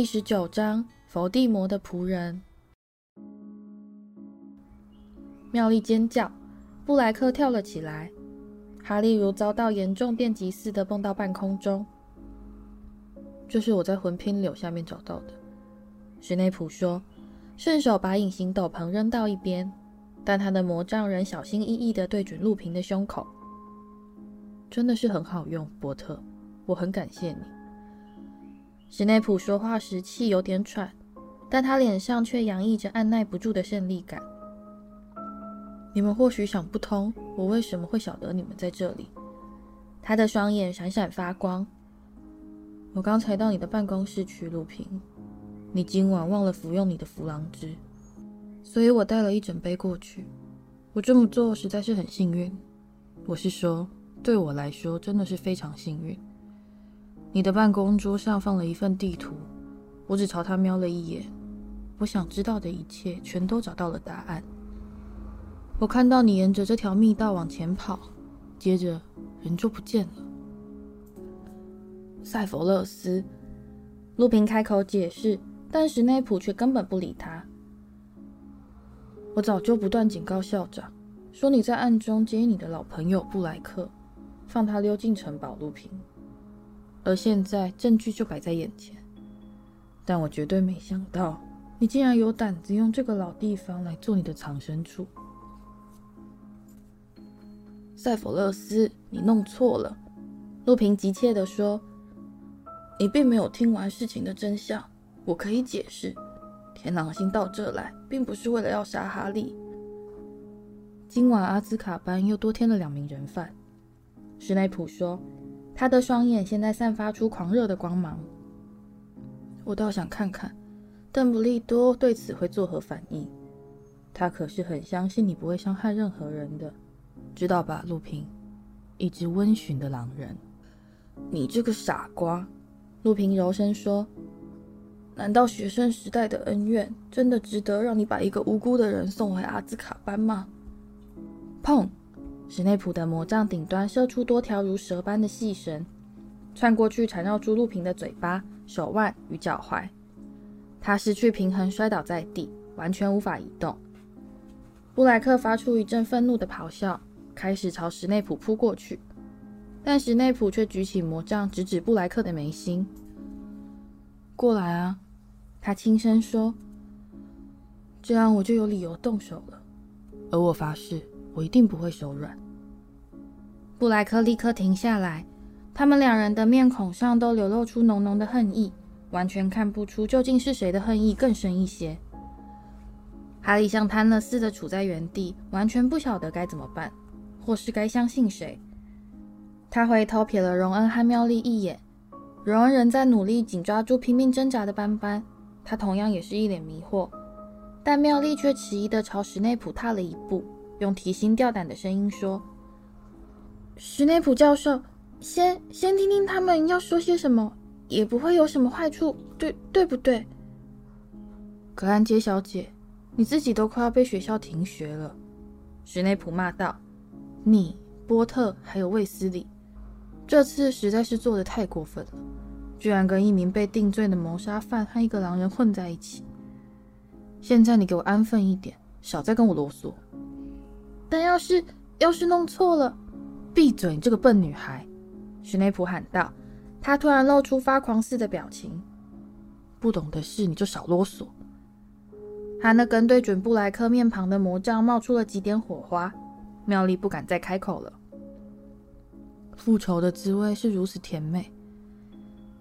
第十九章，佛地魔的仆人。妙丽尖叫，布莱克跳了起来，哈利如遭到严重电击似的蹦到半空中。这是我在魂拼柳下面找到的，史内普说，顺手把隐形斗篷扔到一边，但他的魔杖仍小心翼翼地对准路平的胸口。真的是很好用，波特，我很感谢你。史内普说话时气有点喘，但他脸上却洋溢着按捺不住的胜利感。你们或许想不通，我为什么会晓得你们在这里。他的双眼闪闪发光。我刚才到你的办公室去，录屏。你今晚忘了服用你的弗朗汁，所以我带了一整杯过去。我这么做实在是很幸运。我是说，对我来说真的是非常幸运。你的办公桌上放了一份地图，我只朝他瞄了一眼，我想知道的一切全都找到了答案。我看到你沿着这条密道往前跑，接着人就不见了。赛佛勒斯，路平开口解释，但史内普却根本不理他。我早就不断警告校长，说你在暗中接你的老朋友布莱克，放他溜进城堡。路平，而现在证据就摆在眼前，但我绝对没想到你竟然有胆子用这个老地方来做你的藏身处。塞弗勒斯，你弄错了。路平急切地说。你并没有听完事情的真相，我可以解释。天狼星到这来，并不是为了要杀哈利。今晚阿兹卡班又多添了两名人犯。史内普说，他的双眼现在散发出狂热的光芒。我倒想看看，邓布利多对此会作何反应。他可是很相信你不会伤害任何人的，知道吧，路平？一只温驯的狼人。你这个傻瓜！路平柔声说：“难道学生时代的恩怨真的值得让你把一个无辜的人送回阿兹卡班吗？”砰！史内普的魔杖顶端射出多条如蛇般的细绳，窜过去缠绕住露平的嘴巴、手腕与脚踝。他失去平衡，摔倒在地，完全无法移动。布莱克发出一阵愤怒的咆哮，开始朝史内普扑过去。但史内普却举起魔杖，直指布莱克的眉心。过来啊，他轻声说：“这样我就有理由动手了。而我发誓，我一定不会手软。”布莱克立刻停下来，他们两人的面孔上都流露出浓浓的恨意，完全看不出究竟是谁的恨意更深一些。哈利像瘫了似的处在原地，完全不晓得该怎么办，或是该相信谁。他回头瞥了荣恩和妙丽一眼，荣恩仍在努力紧抓住拼命挣扎的斑斑，他同样也是一脸迷惑。但妙丽却迟疑地朝史内普踏了一步，用提心吊胆的声音说：“史内普教授，先先听听他们要说些什么，也不会有什么坏处，对对不对？”格兰杰小姐，你自己都快要被学校停学了。”史内普骂道，“你、波特还有卫斯理。”这次实在是做的太过分了，居然跟一名被定罪的谋杀犯和一个狼人混在一起。现在你给我安分一点，少再跟我啰嗦。但要是要是弄错了，闭嘴！你这个笨女孩！史内普喊道。他突然露出发狂似的表情。不懂的事你就少啰嗦。他那根对准布莱克面庞的魔杖冒出了几点火花，妙丽不敢再开口了。复仇的滋味是如此甜美。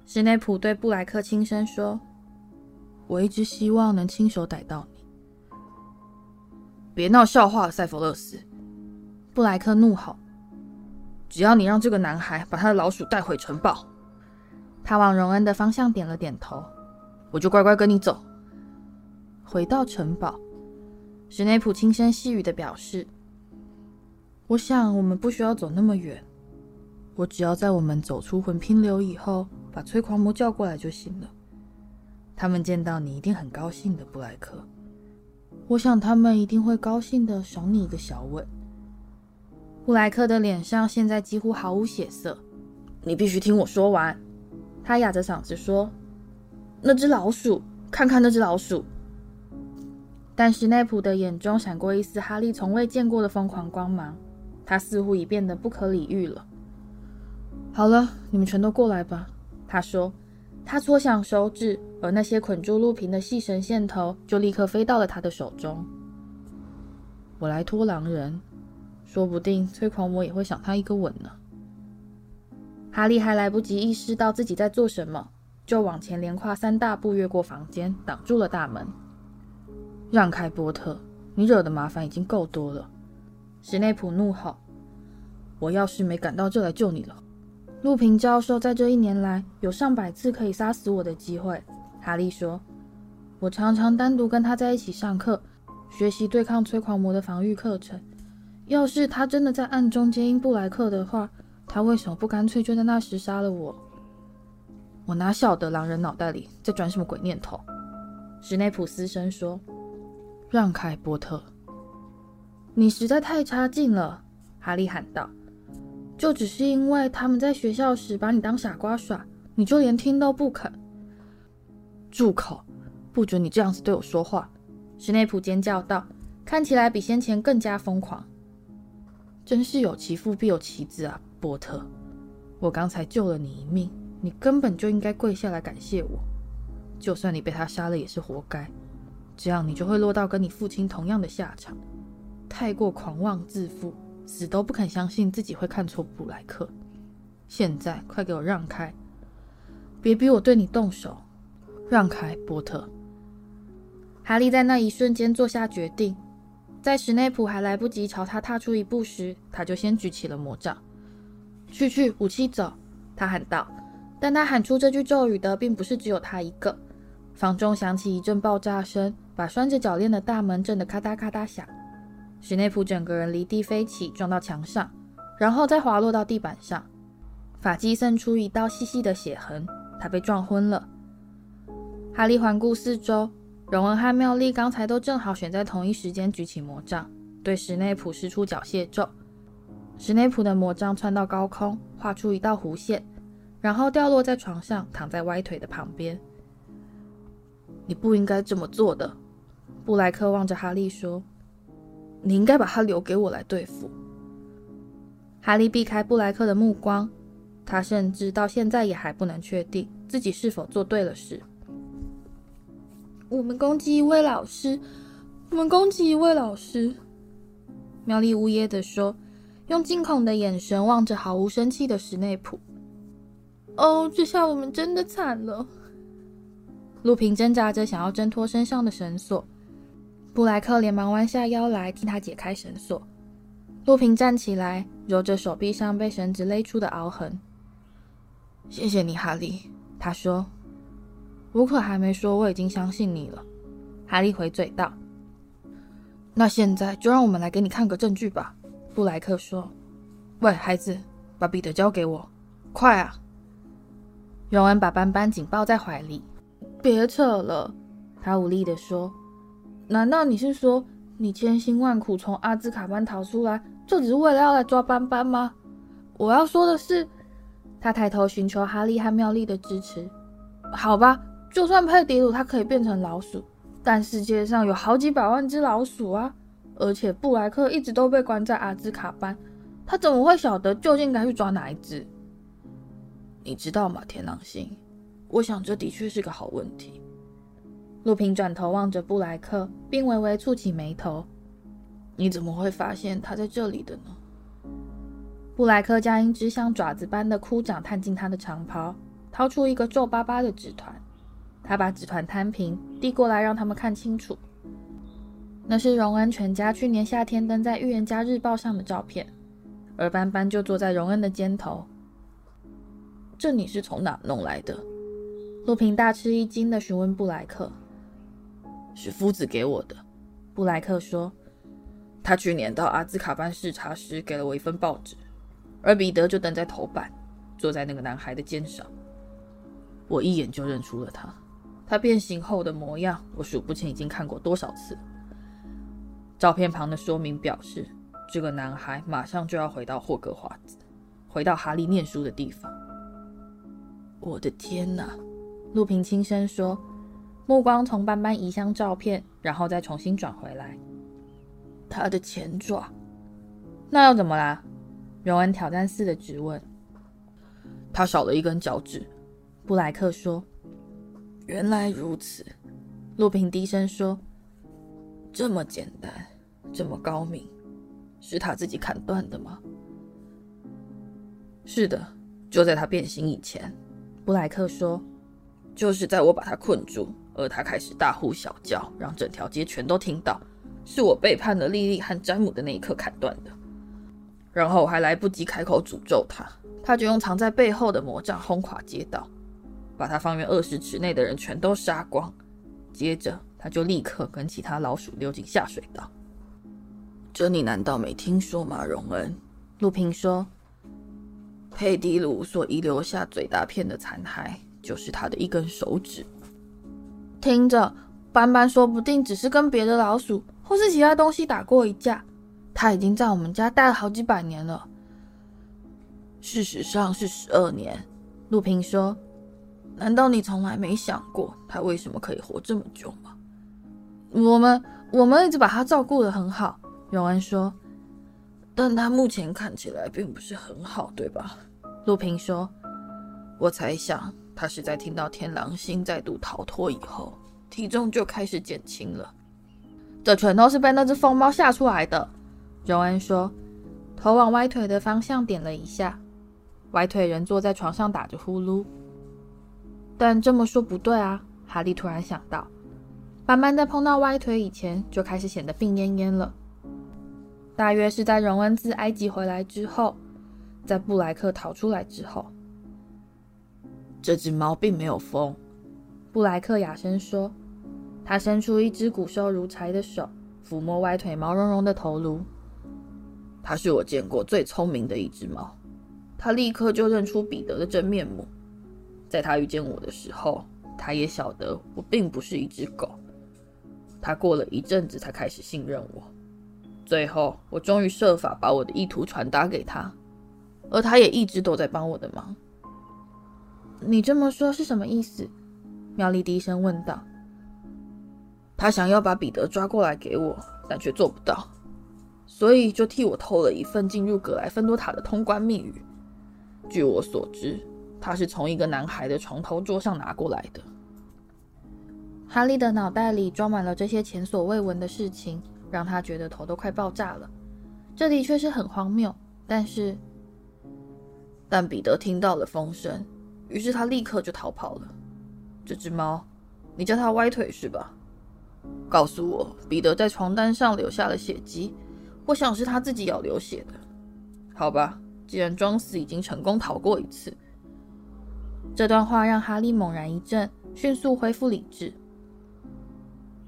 史内普对布莱克轻声说：“我一直希望能亲手逮到。”别闹笑话了，赛弗勒斯！布莱克怒吼：“只要你让这个男孩把他的老鼠带回城堡。”他往荣恩的方向点了点头：“我就乖乖跟你走。”回到城堡，史内普轻声细语地表示：“我想我们不需要走那么远。”我只要在我们走出魂拼流以后，把催狂魔叫过来就行了。他们见到你一定很高兴的，布莱克。我想他们一定会高兴的，赏你一个小吻。布莱克的脸上现在几乎毫无血色。你必须听我说完。他哑着嗓子说：“那只老鼠，看看那只老鼠。但史内普的眼中闪过一丝哈利从未见过的疯狂光芒，他似乎已变得不可理喻了。好了，你们全都过来吧，他说。他搓响手指，而那些捆住路平的细绳线头就立刻飞到了他的手中。我来拖狼人，说不定催狂魔也会赏他一个吻呢。哈利还来不及意识到自己在做什么，就往前连跨三大步，越过房间，挡住了大门。让开，波特！你惹的麻烦已经够多了。史内普怒吼：“我要是没赶到这来救你了。”路平教授在这一年来有上百次可以杀死我的机会。哈利说：“我常常单独跟他在一起上课，学习对抗催狂魔的防御课程。要是他真的在暗中接应布莱克的话，他为什么不干脆就在那时杀了我？我哪晓得狼人脑袋里在转什么鬼念头？”史内普嘶声说。让开，波特！你实在太差劲了，哈利喊道。就只是因为他们在学校时把你当傻瓜耍，你就连听都不肯。住口！不准你这样子对我说话！史内普尖叫道，看起来比先前更加疯狂。真是有其父必有其子啊，波特！我刚才救了你一命，你根本就应该跪下来感谢我。就算你被他杀了，也是活该。这样你就会落到跟你父亲同样的下场，太过狂妄自负，死都不肯相信自己会看错布莱克。现在快给我让开，别逼我对你动手！让开，波特！哈利在那一瞬间做下决定，在史内普还来不及朝他踏出一步时，他就先举起了魔杖。去去，武器走！他喊道。但他喊出这句咒语的，并不是只有他一个。房中响起一阵爆炸声。把拴着脚链的大门震得咔嗒咔嗒响，史内普整个人离地飞起，撞到墙上，然后再滑落到地板上，发髻渗出一道细细的血痕。他被撞昏了。哈利环顾四周，荣恩和妙丽刚才都正好选在同一时间举起魔杖，对史内普施出缴械咒。史内普的魔杖窜到高空，画出一道弧线，然后掉落在床上，躺在歪腿的旁边。你不应该这么做的。布莱克望着哈利说：“你应该把他留给我来对付。”哈利避开布莱克的目光，他甚至到现在也还不能确定自己是否做对了事。我们攻击一位老师，我们攻击一位老师。妙丽呜咽地说，用惊恐的眼神望着毫无生气的史内普。“哦，这下我们真的惨了。”路平挣扎着想要挣脱身上的绳索。布莱克连忙弯下腰来替他解开绳索。洛平站起来，揉着手臂上被绳子勒出的凹痕。“谢谢你，哈利。”他说。“我可还没说我已经相信你了。”哈利回嘴道。“那现在就让我们来给你看个证据吧。”布莱克说。“喂，孩子，把彼得交给我，快啊！”荣恩把斑斑紧抱在怀里。“别扯了。”他无力地说。难道你是说，你千辛万苦从阿兹卡班逃出来，就只是为了要来抓斑斑吗？我要说的是，他抬头寻求哈利和妙丽的支持。好吧，就算佩迪鲁他可以变成老鼠，但世界上有好几百万只老鼠啊！而且布莱克一直都被关在阿兹卡班，他怎么会晓得究竟该去抓哪一只？你知道吗，天狼星？我想这的确是个好问题。路平转头望着布莱克，并微微蹙起眉头：“你怎么会发现他在这里的呢？”布莱克将一只像爪子般的枯掌探进他的长袍，掏出一个皱巴巴的纸团。他把纸团摊平，递过来让他们看清楚。那是荣恩全家去年夏天登在《预言家日报》上的照片，而斑斑就坐在荣恩的肩头。这你是从哪弄来的？路平大吃一惊地询问布莱克。是夫子给我的，布莱克说。他去年到阿兹卡班视察时给了我一份报纸，而彼得就等在头版，坐在那个男孩的肩上。我一眼就认出了他，他变形后的模样，我数不清已经看过多少次。照片旁的说明表示，这个男孩马上就要回到霍格华兹，回到哈利念书的地方。我的天哪！陆平轻声说，目光从斑斑移向照片，然后再重新转回来。他的前爪，那又怎么啦？荣恩挑战似的质问。他少了一根脚趾，布莱克说。原来如此，陆平低声说。这么简单，这么高明，是他自己砍断的吗？是的，就在他变形以前，布莱克说。就是在我把他困住，而他开始大呼小叫，让整条街全都听到，是我背叛了莉莉和詹姆的那一刻砍断的。然后我还来不及开口诅咒他，他就用藏在背后的魔杖轰垮街道，把他方圆二十尺内的人全都杀光。接着他就立刻跟其他老鼠溜进下水道。这你难道没听说吗，荣恩？陆平说，佩迪鲁所遗留下最大片的残骸。就是他的一根手指。听着，斑斑说不定只是跟别的老鼠或是其他东西打过一架。他已经在我们家待了好几百年了。事实上是十二年。陆平说：“难道你从来没想过他为什么可以活这么久吗？”我们我们一直把他照顾得很好。永恩说：“但他目前看起来并不是很好，对吧？”陆平说：“我猜想。”他是在听到天狼星再度逃脱以后，体重就开始减轻了。这全都是被那只疯猫吓出来的。荣恩说，头往歪腿的方向点了一下。歪腿人坐在床上打着呼噜。但这么说不对啊！哈利突然想到，斑斑在碰到歪腿以前就开始显得病恹恹了。大约是在荣恩自埃及回来之后，在布莱克逃出来之后。这只猫并没有疯，布莱克哑声说。他伸出一只骨瘦如柴的手，抚摸歪腿毛茸茸的头颅。它是我见过最聪明的一只猫，它立刻就认出彼得的真面目。在它遇见我的时候，它也晓得我并不是一只狗。它过了一阵子才开始信任我。最后，我终于设法把我的意图传达给他，而他也一直都在帮我的忙。你这么说是什么意思？妙丽低声问道。他想要把彼得抓过来给我，但却做不到，所以就替我偷了一份进入格莱芬多塔的通关密语。据我所知，他是从一个男孩的床头桌上拿过来的。哈利的脑袋里装满了这些前所未闻的事情，让他觉得头都快爆炸了。这的确是很荒谬，但是，但彼得听到了风声。于是他立刻就逃跑了。这只猫，你叫它歪腿是吧？告诉我，彼得在床单上留下了血迹，我想是他自己咬流血的。好吧，既然装死已经成功逃过一次，这段话让哈利猛然一震，迅速恢复理智。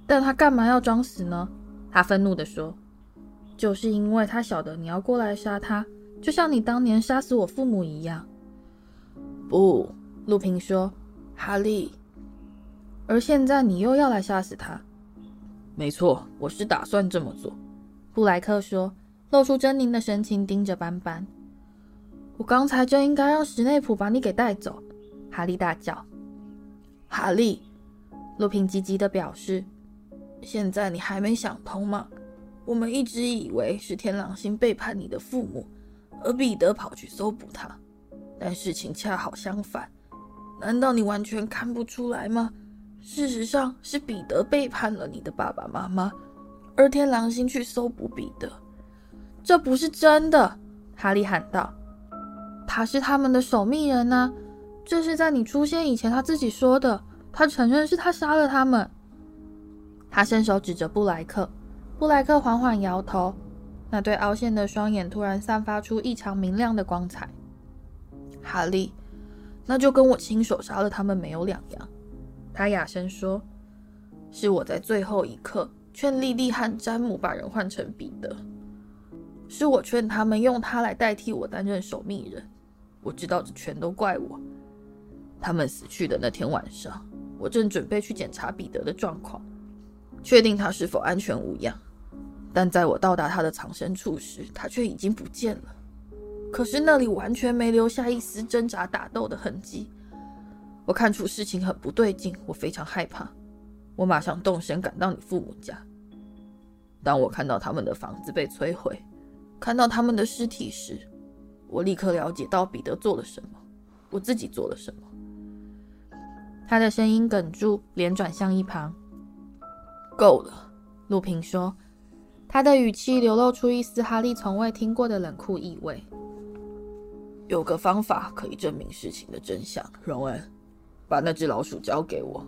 但他干嘛要装死呢？他愤怒地说：“就是因为他晓得你要过来杀他，就像你当年杀死我父母一样。”不，陆平说：“哈利，而现在你又要来杀死他？”“没错，我是打算这么做。”布莱克说，露出狰狞的神情，盯着斑斑。“我刚才就应该让史内普把你给带走。”哈利大叫。“哈利！”陆平急急地表示，“现在你还没想通吗？我们一直以为是天狼星背叛你的父母，而彼得跑去搜捕他。”但事情恰好相反，难道你完全看不出来吗？事实上是彼得背叛了你的爸爸妈妈，而天狼星去搜捕彼得。这不是真的！哈利喊道。他是他们的守密人呐、这是在你出现以前他自己说的。他承认是他杀了他们。他伸手指着布莱克，布莱克缓缓摇头，那对凹陷的双眼突然散发出异常明亮的光彩。哈利，那就跟我亲手杀了他们没有两样。他哑声说：“是我在最后一刻劝莉莉和詹姆把人换成彼得，是我劝他们用他来代替我担任守密人。我知道这全都怪我。他们死去的那天晚上，我正准备去检查彼得的状况，确定他是否安全无恙。但在我到达他的藏身处时，他却已经不见了。”可是那里完全没留下一丝挣扎打斗的痕迹，我看出事情很不对劲，我非常害怕。我马上动身赶到你父母家。当我看到他们的房子被摧毁，看到他们的尸体时，我立刻了解到彼得做了什么，我自己做了什么。他的声音哽住，脸转向一旁。够了，陆平说，他的语气流露出一丝哈利从未听过的冷酷意味。有个方法可以证明事情的真相，荣恩，把那只老鼠交给我。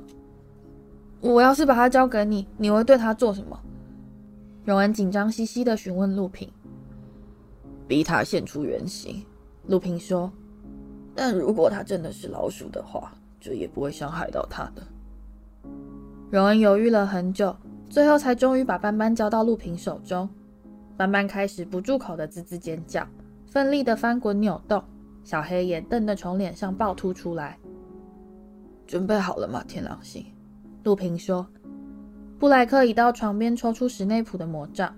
我要是把它交给你，你会对它做什么？荣恩紧张兮兮地询问陆平。逼他现出原形，陆平说。但如果它真的是老鼠的话，这也不会伤害到它的。荣恩犹豫了很久，最后才终于把斑斑交到陆平手中。斑斑开始不住口的吱吱尖叫，奋力的翻滚扭动，小黑眼瞪得从脸上暴突出来。准备好了吗，天狼星？陆平说。布莱克已到床边抽出史内普的魔杖，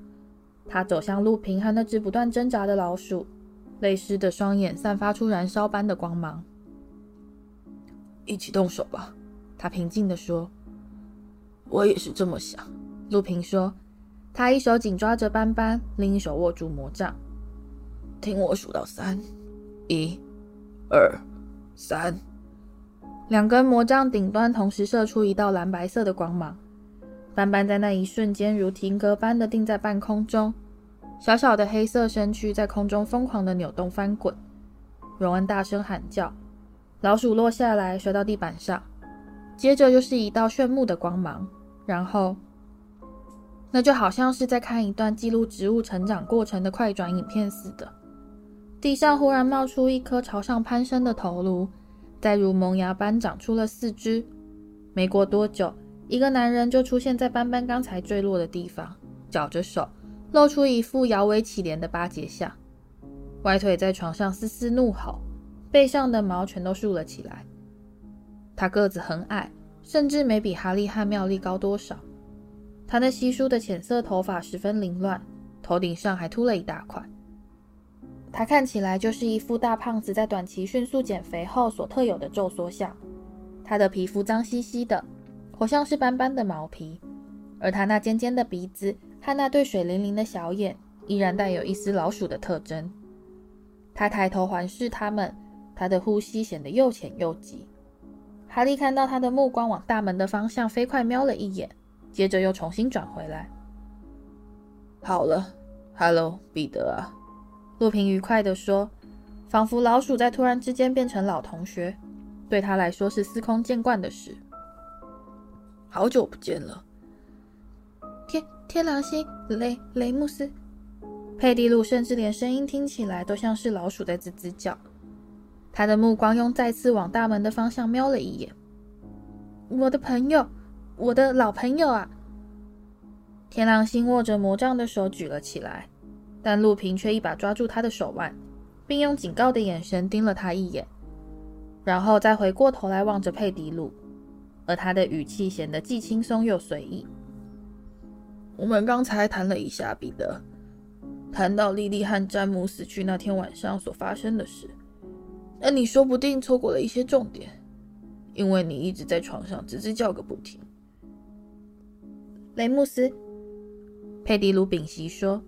他走向陆平和那只不断挣扎的老鼠，泪湿的双眼散发出燃烧般的光芒。一起动手吧，他平静地说。我也是这么想，陆平说。他一手紧抓着斑斑，另一手握住魔杖。听我数到三，一、二、三。两根魔杖顶端同时射出一道蓝白色的光芒。斑斑在那一瞬间如停格般的定在半空中，小小的黑色身躯在空中疯狂的扭动翻滚。荣恩大声喊叫，老鼠落下来摔到地板上，接着又是一道炫目的光芒，然后那就好像是在看一段记录植物成长过程的快转影片似的。地上忽然冒出一颗朝上攀升的头颅，再如萌芽般长出了四肢。没过多久。一个男人就出现在斑斑刚才坠落的地方，绞着手，露出一副摇尾乞怜的巴结相，歪腿在床上嘶嘶怒吼，背上的毛全都竖了起来。他个子很矮，甚至没比哈利和妙丽高多少。他那稀疏的浅色头发十分凌乱，头顶上还秃了一大块。他看起来就是一副大胖子在短期迅速减肥后所特有的皱缩相。他的皮肤脏兮兮的。活像是斑斑的毛皮，而他那尖尖的鼻子和那对水灵灵的小眼，依然带有一丝老鼠的特征。他抬头环视他们，他的呼吸显得又浅又急。哈利看到他的目光往大门的方向飞快瞄了一眼，接着又重新转回来。好了，哈喽，彼得啊，陆平愉快地说，仿佛老鼠在突然之间变成老同学，对他来说是司空见惯的事。好久不见了，天天狼星雷雷姆斯，佩蒂鲁甚至连声音听起来都像是老鼠在吱吱叫。他的目光又再次往大门的方向瞄了一眼。我的朋友，我的老朋友啊！天狼星握着魔杖的手举了起来，但陆平却一把抓住他的手腕，并用警告的眼神盯了他一眼，然后再回过头来望着佩迪鲁。而他的语气显得既轻松又随意。我们刚才谈了一下彼得，谈到莉莉和詹姆死去那天晚上所发生的事。那你说不定错过了一些重点，因为你一直在床上吱吱叫个不停。雷姆斯，佩迪鲁屏息说。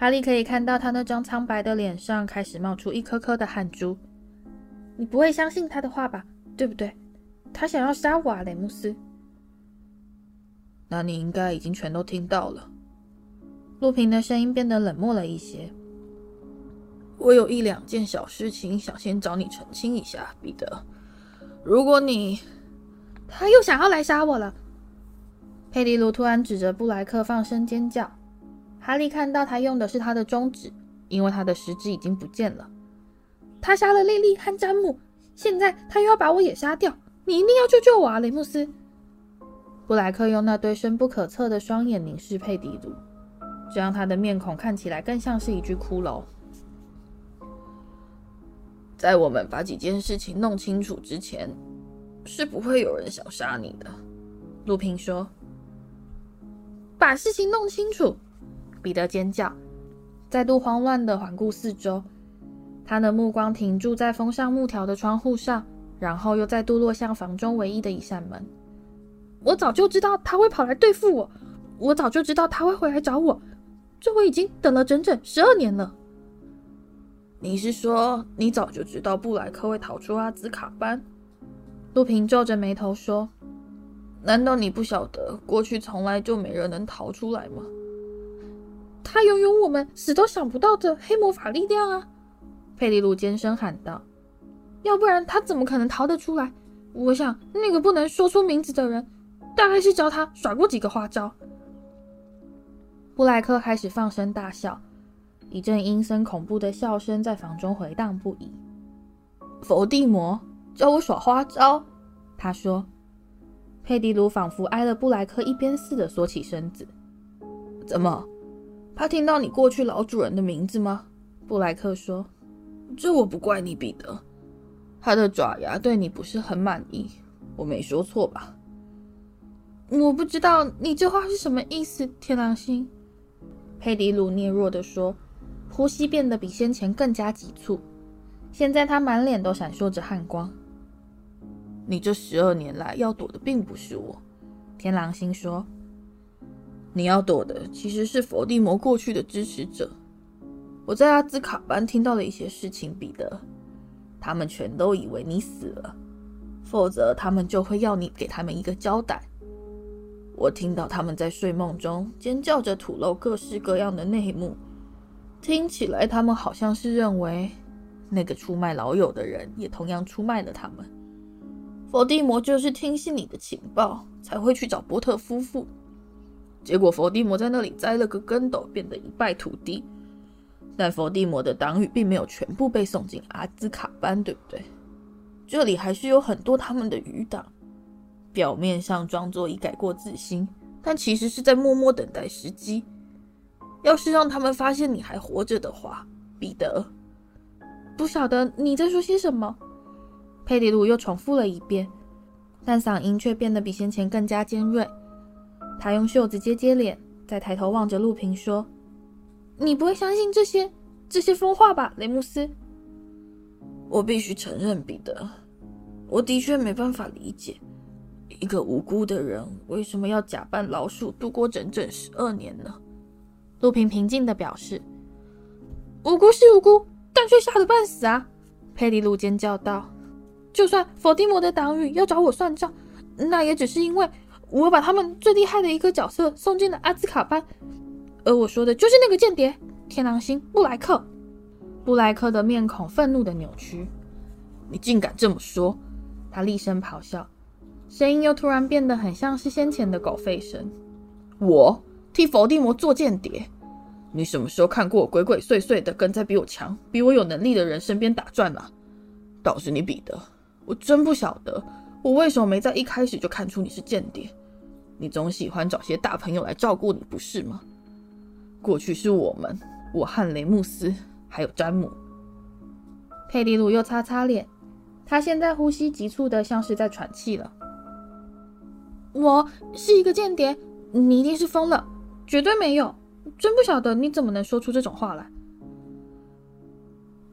哈利可以看到他那张苍白的脸上开始冒出一颗颗的汗珠。你不会相信他的话吧？对不对？他想要杀我啊，雷姆斯。那你应该已经全都听到了。路平的声音变得冷漠了一些。我有一两件小事情想先找你澄清一下，彼得。如果你……他又想要来杀我了。佩蒂鲁突然指着布莱克放声尖叫。哈利看到他用的是他的中指，因为他的食指已经不见了。他杀了莉莉和詹姆，现在他又要把我也杀掉。你一定要救救我啊，雷姆斯！布莱克用那对深不可测的双眼凝视佩迪鲁，这让他的面孔看起来更像是一具骷髅。在我们把几件事情弄清楚之前，是不会有人想杀你的。路平说：“把事情弄清楚！”彼得尖叫，再度慌乱地环顾四周，他的目光停驻在封上木条的窗户上。然后又再度落向房中唯一的一扇门。我早就知道他会跑来对付我，我早就知道他会回来找我，这我已经等了整整十二年了。你是说你早就知道布莱克会逃出阿兹卡班？陆平皱着眉头说：“难道你不晓得过去从来就没人能逃出来吗？”他拥有我们死都想不到的黑魔法力量啊！佩蒂鲁尖声喊道：“要不然他怎么可能逃得出来？我想那个不能说出名字的人，大概是教他耍过几个花招。”布莱克开始放声大笑，一阵阴森恐怖的笑声在房中回荡不已。佛地魔教我耍花招，他说。佩蒂鲁仿佛挨了布莱克一鞭似的缩起身子。怎么？他听到你过去老主人的名字吗？布莱克说。这我不怪你，彼得。他的爪牙对你不是很满意，我没说错吧？我不知道你这话是什么意思，天狼星。佩迪鲁嗫弱地说，呼吸变得比先前更加急促。现在他满脸都闪烁着汗光。你这十二年来要躲的并不是我，天狼星说。你要躲的其实是佛地魔过去的支持者。我在阿兹卡班听到了一些事情，彼得，他们全都以为你死了，否则他们就会要你给他们一个交代。我听到他们在睡梦中尖叫着吐露各式各样的内幕，听起来他们好像是认为那个出卖老友的人也同样出卖了他们。佛地魔就是听信你的情报才会去找波特夫妇，结果佛地魔在那里栽了个跟斗，变得一败涂地。但佛地魔的党羽并没有全部被送进阿兹卡班，对不对？这里还是有很多他们的余党，表面上装作已改过自新，但其实是在默默等待时机。要是让他们发现你还活着的话，彼得，不晓得你在说些什么。佩蒂鲁又重复了一遍，但嗓音却变得比先前更加尖锐。他用袖子接接脸，再抬头望着陆平说。你不会相信这些这些疯话吧，雷姆斯？我必须承认，彼得，我的确没办法理解，一个无辜的人为什么要假扮老鼠度过整整十二年呢？陆平平静地表示：“无辜是无辜，但却吓得半死啊！”佩里鲁尖叫道：“就算伏地魔的党羽要找我算账，那也只是因为我把他们最厉害的一个角色送进了阿兹卡班。”而我说的就是那个间谍，天狼星布莱克。布莱克的面孔愤怒的扭曲。你竟敢这么说！他厉声咆哮，声音又突然变得很像是先前的狗吠声。我替佛地魔做间谍？你什么时候看过鬼鬼祟祟的跟在比我强、比我有能力的人身边打转了？倒是你彼得，我真不晓得我为什么没在一开始就看出你是间谍。你总喜欢找些大朋友来照顾你，不是吗？过去是我们，我和雷姆斯，还有詹姆。佩迪鲁又擦擦脸，他现在呼吸急促的，像是在喘气了。我是一个间谍，你一定是疯了，绝对没有，真不晓得你怎么能说出这种话来。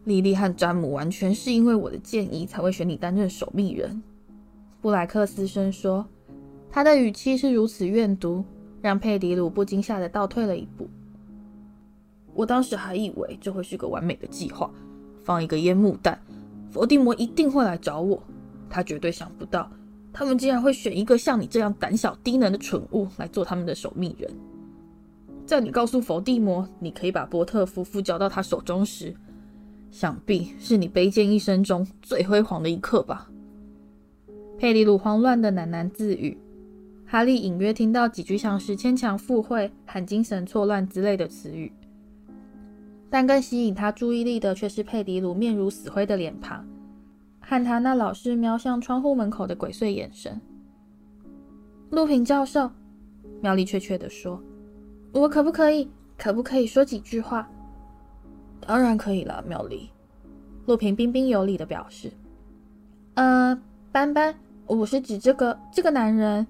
莉莉和詹姆完全是因为我的建议才会选你担任守密人。布莱克斯声说，他的语气是如此怨毒，让佩迪鲁不禁吓得倒退了一步。我当时还以为这会是个完美的计划，放一个烟幕弹，佛地魔一定会来找我。他绝对想不到，他们竟然会选一个像你这样胆小低能的蠢物来做他们的守密人。在你告诉佛地魔你可以把波特夫妇交到他手中时，想必是你卑贱一生中最辉煌的一刻吧？佩里鲁慌乱的喃喃自语，哈利隐约听到几句像是牵强附会、喊精神错乱之类的词语。但更吸引他注意力的却是佩迪鲁面如死灰的脸庞，和他那老是瞄向窗户门口的鬼祟眼神。路平教授，妙丽怯怯地说：“我可不可以，可不可以说几句话？”“当然可以了，妙丽。”路平彬彬有礼地表示。“呃，斑斑，我是指这个这个男人，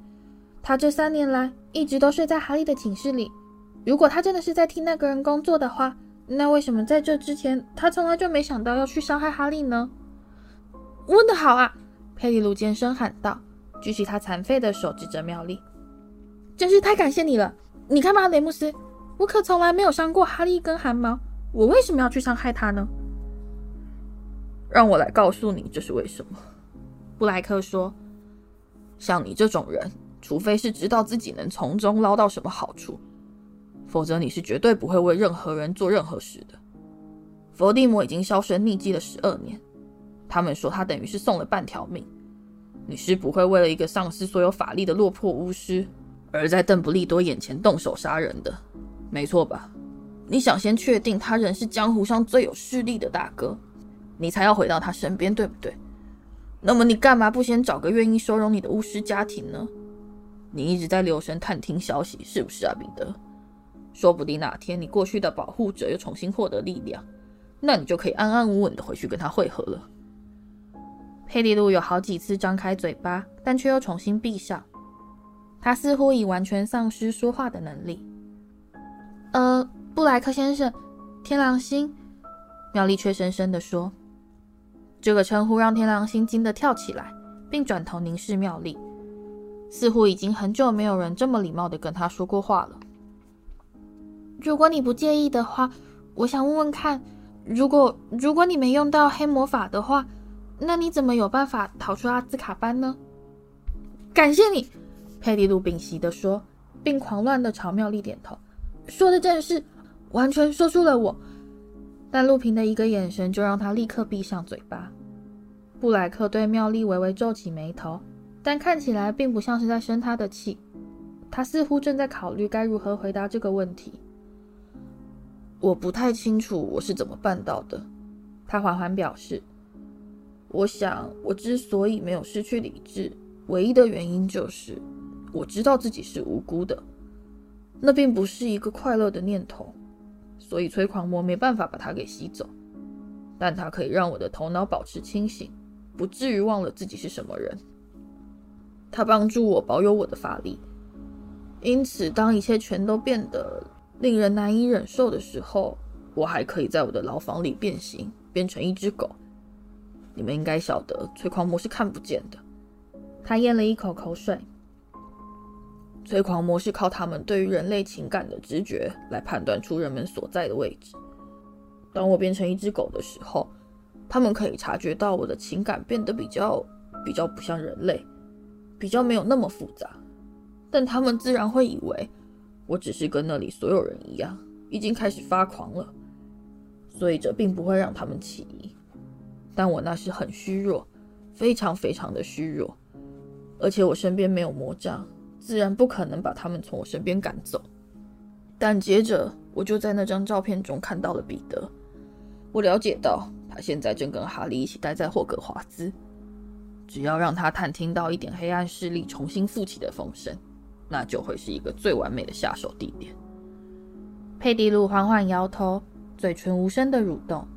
他这三年来一直都睡在哈利的寝室里。如果他真的是在替那个人工作的话。”那为什么在这之前，他从来就没想到要去伤害哈利呢？问得好啊！佩里鲁尖声喊道，举起他残废的手指着妙丽：“真是太感谢你了！你看吧，雷姆斯，我可从来没有伤过哈利一根汗毛，我为什么要去伤害他呢？”让我来告诉你这是为什么。布莱克说：“像你这种人，除非是知道自己能从中捞到什么好处，否则你是绝对不会为任何人做任何事的。佛地魔已经销声匿迹了十二年，他们说他等于是送了半条命。你是不会为了一个丧失所有法力的落魄巫师，而在邓布利多眼前动手杀人的，没错吧？你想先确定他人是江湖上最有势力的大哥。”你才要回到他身边，对不对？那么你干嘛不先找个愿意收容你的巫师家庭呢？你一直在留神探听消息，是不是啊，彼得？说不定哪天你过去的保护者又重新获得力量，那你就可以安安稳稳的回去跟他会合了。佩蒂路有好几次张开嘴巴，但却又重新闭上，他似乎已完全丧失说话的能力。呃，布莱克先生，天狼星，妙丽却深深的说。这个称呼让天狼星惊得跳起来，并转头凝视妙丽，似乎已经很久没有人这么礼貌地跟他说过话了。如果你不介意的话，我想问问看，如果如果你没用到黑魔法的话，那你怎么有办法逃出阿兹卡班呢？感谢你，佩蒂鲁屏息地说，并狂乱地朝妙丽点头，说的正是，完全说出了我。但路平的一个眼神就让他立刻闭上嘴巴。布莱克对妙丽微微皱起眉头，但看起来并不像是在生他的气。他似乎正在考虑该如何回答这个问题。我不太清楚我是怎么办到的，他缓缓表示。我想，我之所以没有失去理智，唯一的原因就是我知道自己是无辜的。那并不是一个快乐的念头。所以催狂魔没办法把它给吸走，但它可以让我的头脑保持清醒，不至于忘了自己是什么人。他帮助我保有我的法力，因此当一切全都变得令人难以忍受的时候，我还可以在我的牢房里变形，变成一只狗。你们应该晓得，催狂魔是看不见的。他咽了一口口水。催狂魔是靠他们对于人类情感的直觉来判断出人们所在的位置。当我变成一只狗的时候，他们可以察觉到我的情感变得比较比较不像人类，比较没有那么复杂。但他们自然会以为我只是跟那里所有人一样，已经开始发狂了。所以这并不会让他们起疑。但我那时很虚弱，非常非常的虚弱，而且我身边没有魔杖。自然不可能把他们从我身边赶走，但接着我就在那张照片中看到了彼得。我了解到他现在正跟哈利一起待在霍格华兹。只要让他探听到一点黑暗势力重新复起的风声，那就会是一个最完美的下手地点。佩蒂鲁缓缓摇头，嘴唇无声的蠕动，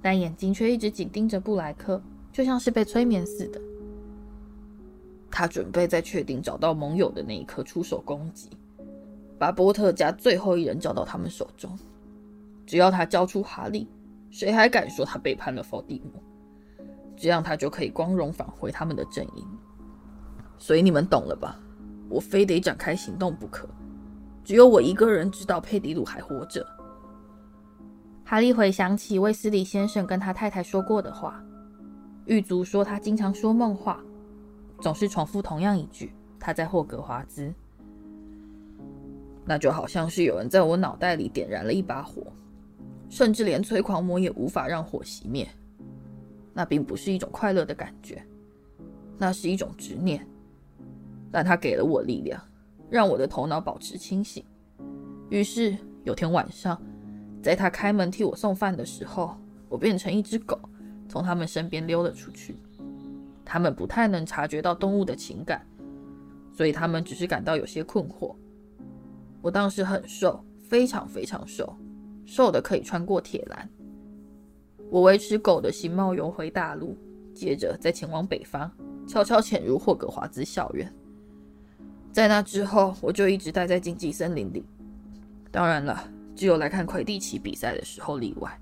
但眼睛却一直紧盯着布莱克，就像是被催眠似的。他准备在确定找到盟友的那一刻出手攻击，把波特家最后一人交到他们手中。只要他交出哈利，谁还敢说他背叛了伏地魔？这样他就可以光荣返回他们的阵营。所以你们懂了吧？我非得展开行动不可。只有我一个人知道佩迪鲁还活着。哈利回想起卫斯理先生跟他太太说过的话，狱卒说他经常说梦话。总是重复同样一句：“他在霍格华兹。”那就好像是有人在我脑袋里点燃了一把火，甚至连催狂魔也无法让火熄灭。那并不是一种快乐的感觉，那是一种执念。但它给了我力量，让我的头脑保持清醒。于是有天晚上，在他开门替我送饭的时候，我变成一只狗，从他们身边溜了出去。他们不太能察觉到动物的情感，所以他们只是感到有些困惑。我当时很瘦，非常非常瘦，瘦得可以穿过铁栏。我维持狗的形貌游回大陆，接着再前往北方，悄悄潜入霍格华兹校园。在那之后，我就一直待在禁忌森林里。当然了，只有来看魁地奇比赛的时候例外。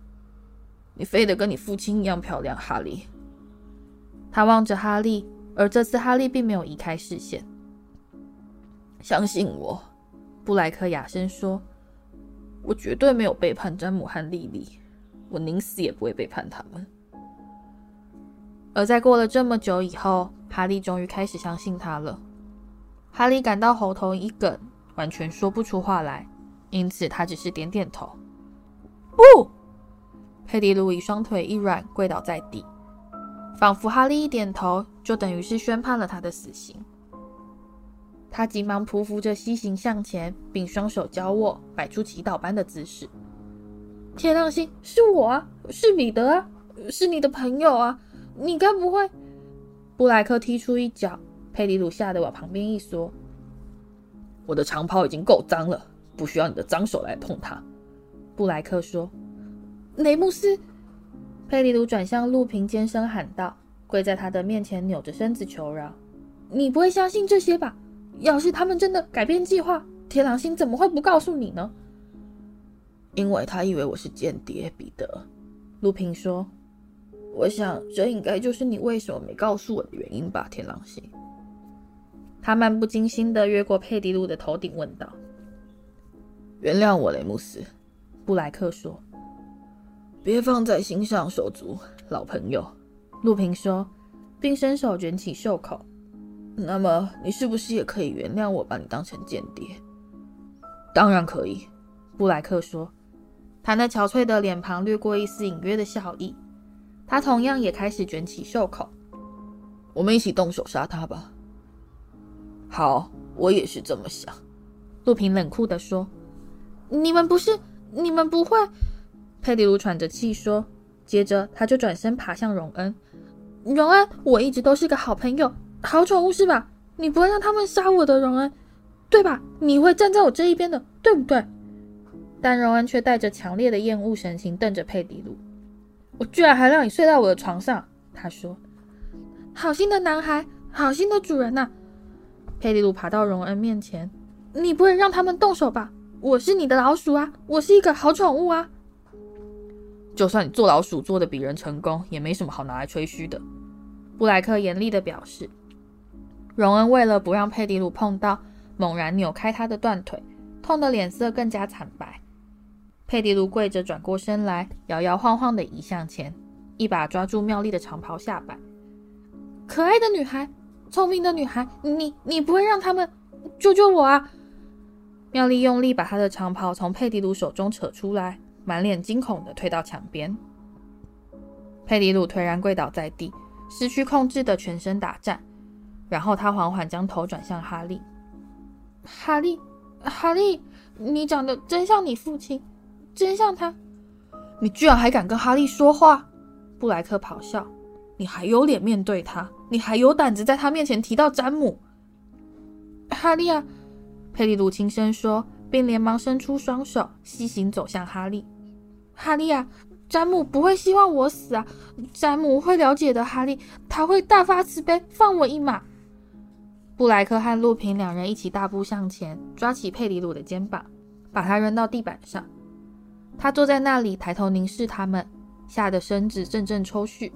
你飞得跟你父亲一样漂亮，哈利。他望着哈利，而这次哈利并没有移开视线。相信我，布莱克哑声说：“我绝对没有背叛詹姆和莉莉，我宁死也不会背叛他们。”而在过了这么久以后，哈利终于开始相信他了。哈利感到喉头一梗，完全说不出话来，因此他只是点点头。不，佩蒂鲁以双腿一软，跪倒在地，仿佛哈利一点头就等于是宣判了他的死刑。他急忙匍匐着西行向前，并双手交握，摆出祈祷般的姿势。天狼星，是我啊，是彼得啊，是你的朋友啊，你该不会……布莱克踢出一脚，佩里鲁吓得往旁边一缩。我的长袍已经够脏了，不需要你的脏手来碰它。布莱克说。雷姆斯，佩里鲁转向路平，尖声喊道，跪在他的面前，扭着身子求饶：“你不会相信这些吧？”要是他们真的改变计划，天狼星怎么会不告诉你呢？因为他以为我是间谍，彼得。路平说：“我想这应该就是你为什么没告诉我的原因吧，天狼星。”他漫不经心地越过佩蒂路的头顶，问道：“原谅我，雷姆斯。”布莱克说：“别放在心上，手足，老朋友。”陆平说，并伸手卷起袖口。那么，你是不是也可以原谅我把你当成间谍？当然可以，布莱克说。他那憔悴的脸庞掠过一丝隐约的笑意。他同样也开始卷起袖口。我们一起动手杀他吧。好，我也是这么想。陆平冷酷地说。你们不是，你们不会。佩蒂鲁喘着气说。接着，他就转身爬向荣恩。荣恩，我一直都是个好朋友。好宠物是吧？你不会让他们杀我的，荣恩，对吧？你会站在我这一边的，对不对？但荣恩却带着强烈的厌恶神情瞪着佩迪鲁。我居然还让你睡在我的床上，他说。好心的男孩，好心的主人呐、啊。佩迪鲁爬到荣恩面前，你不会让他们动手吧？我是你的老鼠啊，我是一个好宠物啊。就算你做老鼠做的比人成功，也没什么好拿来吹嘘的。布莱克严厉的表示。荣恩为了不让佩迪鲁碰到，猛然扭开他的断腿，痛得脸色更加惨白。佩迪鲁跪着转过身来，摇摇晃晃地移向前，一把抓住妙丽的长袍下摆。可爱的女孩，聪明的女孩，你你不会让他们救救我啊？妙丽用力把她的长袍从佩迪鲁手中扯出来，满脸惊恐地退到墙边。佩迪鲁颓然跪倒在地，失去控制的全身打颤。然后他缓缓将头转向哈利。哈利，哈利，你长得真像你父亲，真像他。你居然还敢跟哈利说话？布莱克咆哮。你还有脸面对他？你还有胆子在他面前提到詹姆？哈利啊，佩里鲁轻声说，并连忙伸出双手，西行走向哈利。哈利啊，詹姆不会希望我死啊！詹姆会了解的，哈利，他会大发慈悲，放我一马。布莱克和路平两人一起大步向前，抓起佩里鲁的肩膀，把他扔到地板上。他坐在那里，抬头凝视他们，吓得身子阵阵抽搐。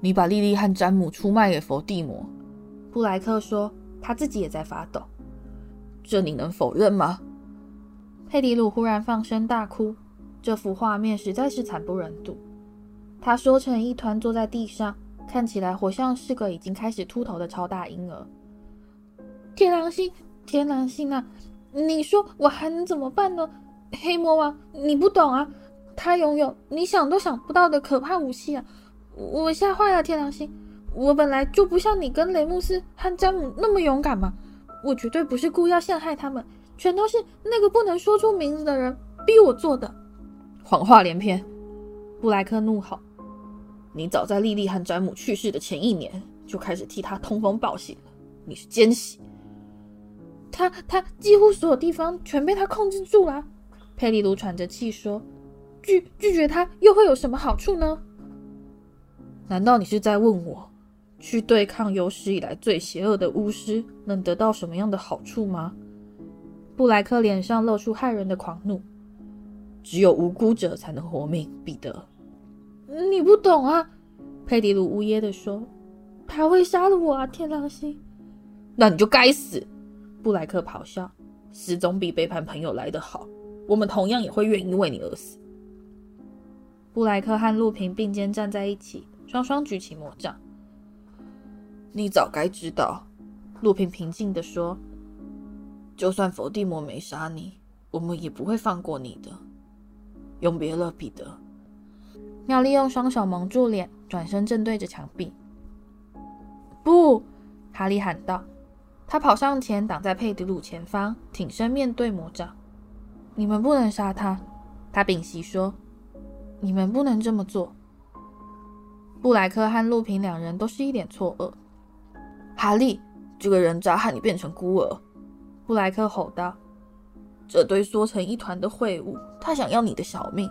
你把莉莉和詹姆出卖给伏地魔，布莱克说，他自己也在发抖。这你能否认吗？佩里鲁忽然放声大哭，这幅画面实在是惨不忍睹。他缩成一团坐在地上，看起来活像是个已经开始秃头的超大婴儿。天狼星，天狼星啊！你说我还能怎么办呢？黑魔王，你不懂啊！他拥有你想都想不到的可怕武器啊！我吓坏了天狼星。我本来就不像你跟雷姆斯和詹姆那么勇敢嘛！我绝对不是故意要陷害他们，全都是那个不能说出名字的人逼我做的。谎话连篇！布莱克怒吼：“你早在莉莉和詹姆去世的前一年就开始替他通风报信了，你是奸细。”他他几乎所有地方全被他控制住了。佩里鲁喘着气说：“拒拒绝他又会有什么好处呢？难道你是在问我，去对抗有史以来最邪恶的巫师能得到什么样的好处吗？”布莱克脸上露出骇人的狂怒：“只有无辜者才能活命，彼得。”你不懂啊，佩迪鲁呜咽地说：“他会杀了我啊！天狼星，那你就该死！布莱克咆哮，死总比背叛朋友来得好。我们同样也会愿意为你而死。布莱克和陆平并肩站在一起，双双举起魔杖。你早该知道，陆平平静地说：“就算伏地魔没杀你，我们也不会放过你的。永别了，彼得。”妙丽用双手蒙住脸，转身正对着墙壁。不！哈利喊道。他跑上前，挡在佩迪鲁前方，挺身面对魔杖。你们不能杀他，他屏息说：“你们不能这么做。”布莱克和陆平两人都是一脸错愕。哈利，这个人渣害你变成孤儿！布莱克吼道：“这堆缩成一团的秽物，他想要你的小命，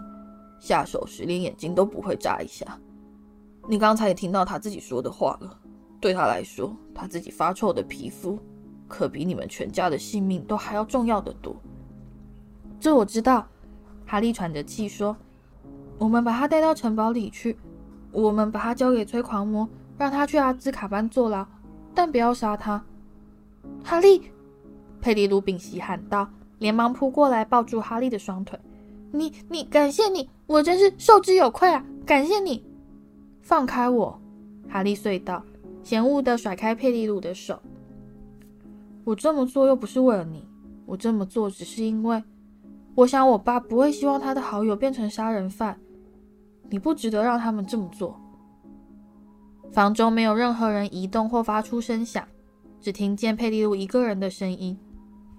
下手时连眼睛都不会眨一下。你刚才也听到他自己说的话了。对他来说，他自己发臭的皮肤，可比你们全家的性命都还要重要得多。”这我知道，哈利喘着气说：“我们把他带到城堡里去，我们把他交给催狂魔，让他去阿兹卡班坐牢，但不要杀他。”哈利，佩迪鲁屏息喊道，连忙扑过来抱住哈利的双腿：“你你，感谢你，我真是受之有愧啊！感谢你，放开我！”哈利隧道，嫌恶地甩开佩迪鲁的手：“我这么做又不是为了你，我这么做只是因为……”我想，我爸不会希望他的好友变成杀人犯。你不值得让他们这么做。房中没有任何人移动或发出声响，只听见佩蒂鲁一个人的声音。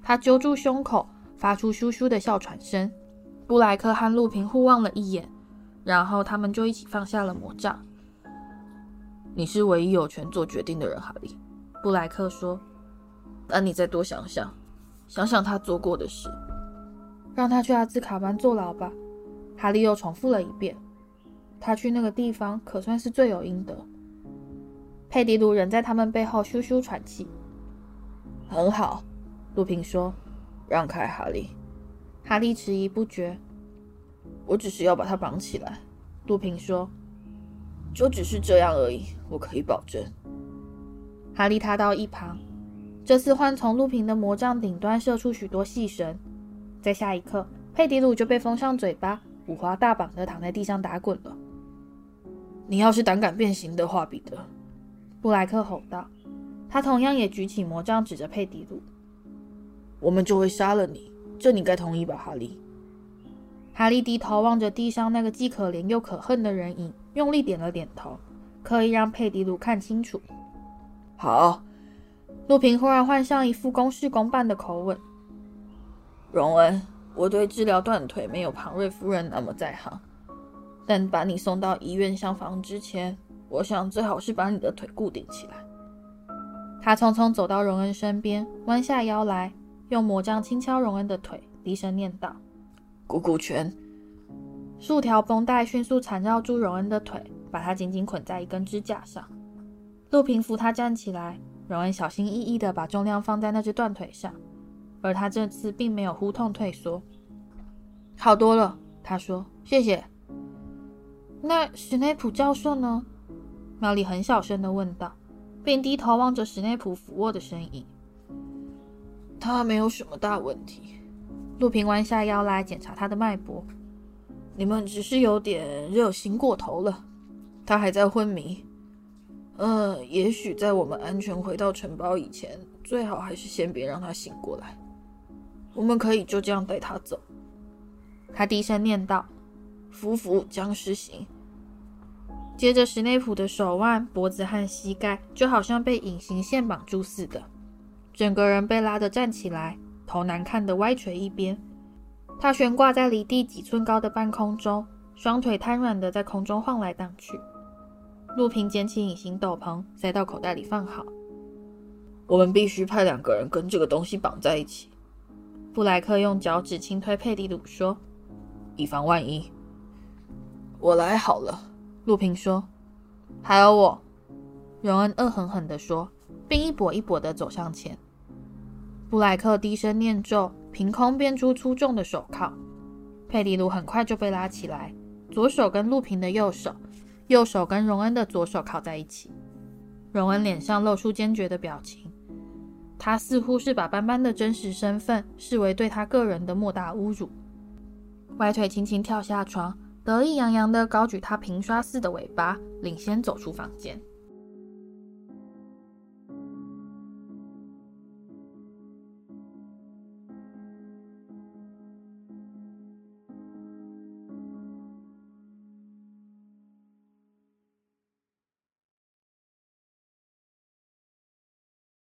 他揪住胸口，发出咻咻的哮喘声。布莱克和陆平互望了一眼，然后他们就一起放下了魔杖。你是唯一有权做决定的人，哈利。布莱克说：“那你再多想想，想想他做过的事。”让他去阿兹卡班坐牢吧，哈利又重复了一遍。他去那个地方可算是罪有应得。佩迪鲁人在他们背后咻咻喘气。很好，陆平说：“让开，哈利。”哈利迟疑不决。我只是要把他绑起来，陆平说：“就只是这样而已，我可以保证。”哈利踏到一旁，这次换从陆平的魔杖顶端射出许多细绳。在下一刻，佩迪鲁就被封上嘴巴，五花大绑的躺在地上打滚了。你要是胆敢变形的话，彼得，布莱克吼道。他同样也举起魔杖，指着佩迪鲁。我们就会杀了你，这你该同意吧，哈利？哈利低头望着地上那个既可怜又可恨的人影，用力点了点头，刻意让佩迪鲁看清楚。好。陆平忽然换上一副公事公办的口吻。荣恩，我对治疗断腿没有庞瑞夫人那么在行，但把你送到医院厢房之前，我想最好是把你的腿固定起来。他匆匆走到荣恩身边，弯下腰来，用魔杖轻敲荣恩的腿，低声念道：“股骨拳。”数条绷带迅速缠绕住荣恩的腿，把他紧紧捆在一根支架上。陆平扶他站起来，荣恩小心翼翼地把重量放在那只断腿上。而他这次并没有呼痛退缩，好多了。他说：“谢谢。”那史内普教授呢？妙丽很小声的问道，并低头望着史内普俯卧的身影。他没有什么大问题。陆平弯下腰来检查他的脉搏。你们只是有点热心过头了。他还在昏迷。呃，也许在我们安全回到城堡以前，最好还是先别让他醒过来。我们可以就这样带他走。他低声念道：“服服僵尸行。”接着，史内普的手腕、脖子和膝盖就好像被隐形线绑住似的，整个人被拉得站起来，头难看得歪垂一边。他悬挂在离地几寸高的半空中，双腿瘫软地在空中晃来荡去。陆平捡起隐形斗篷，塞到口袋里放好。我们必须派两个人跟这个东西绑在一起。布莱克用脚趾轻推佩蒂鲁，说：“以防万一，我来好了。”陆平说：“还有我。”荣恩恶狠狠地说，并一跛一跛地走上前。布莱克低声念咒，凭空变出粗重的手铐。佩蒂鲁很快就被拉起来，左手跟陆平的右手，右手跟荣恩的左手铐在一起。荣恩脸上露出坚决的表情，他似乎是把斑斑的真实身份视为对他个人的莫大侮辱。歪腿轻轻跳下床，得意洋洋地高举他平刷似的尾巴，领先走出房间。